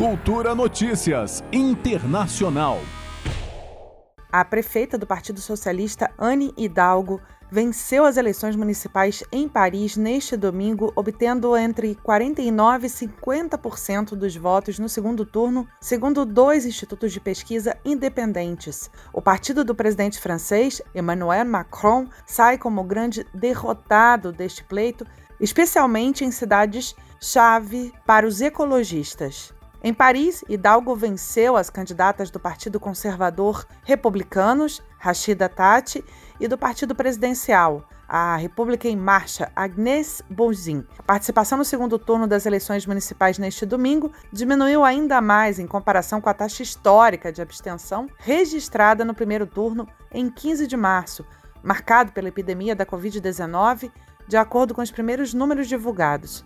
Cultura Notícias Internacional. A prefeita do Partido Socialista, Anne Hidalgo, venceu as eleições municipais em Paris neste domingo, obtendo entre 49% e 50% dos votos no segundo turno, segundo dois institutos de pesquisa independentes. O partido do presidente francês, Emmanuel Macron, sai como grande derrotado deste pleito, especialmente em cidades-chave para os ecologistas. Em Paris, Hidalgo venceu as candidatas do Partido Conservador Republicanos, Rachida Tati, e do Partido Presidencial, a República em Marcha, Agnès Buzyn. A participação no segundo turno das eleições municipais neste domingo diminuiu ainda mais em comparação com a taxa histórica de abstenção registrada no primeiro turno em 15 de março, marcado pela epidemia da Covid-19, de acordo com os primeiros números divulgados.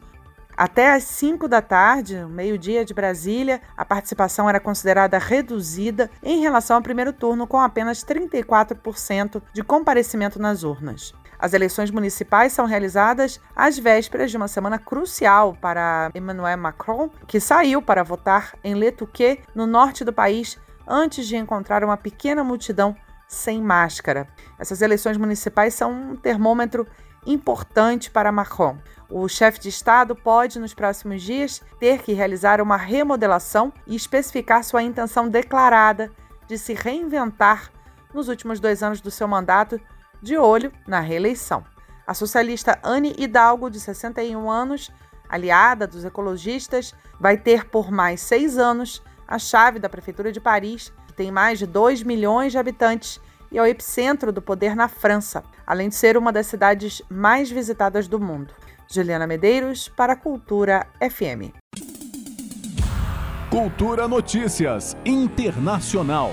Até às 5 da tarde, meio-dia de Brasília, a participação era considerada reduzida em relação ao primeiro turno, com apenas 34% de comparecimento nas urnas. As eleições municipais são realizadas às vésperas de uma semana crucial para Emmanuel Macron, que saiu para votar em Le Touquet, no norte do país, antes de encontrar uma pequena multidão sem máscara. Essas eleições municipais são um termômetro importante para Macron. O chefe de Estado pode, nos próximos dias, ter que realizar uma remodelação e especificar sua intenção declarada de se reinventar nos últimos dois anos do seu mandato, de olho na reeleição. A socialista Anne Hidalgo, de 61 anos, aliada dos ecologistas, vai ter por mais seis anos a chave da Prefeitura de Paris, que tem mais de 2 milhões de habitantes e é o epicentro do poder na França, além de ser uma das cidades mais visitadas do mundo. Juliana Medeiros para a Cultura FM. Cultura Notícias Internacional.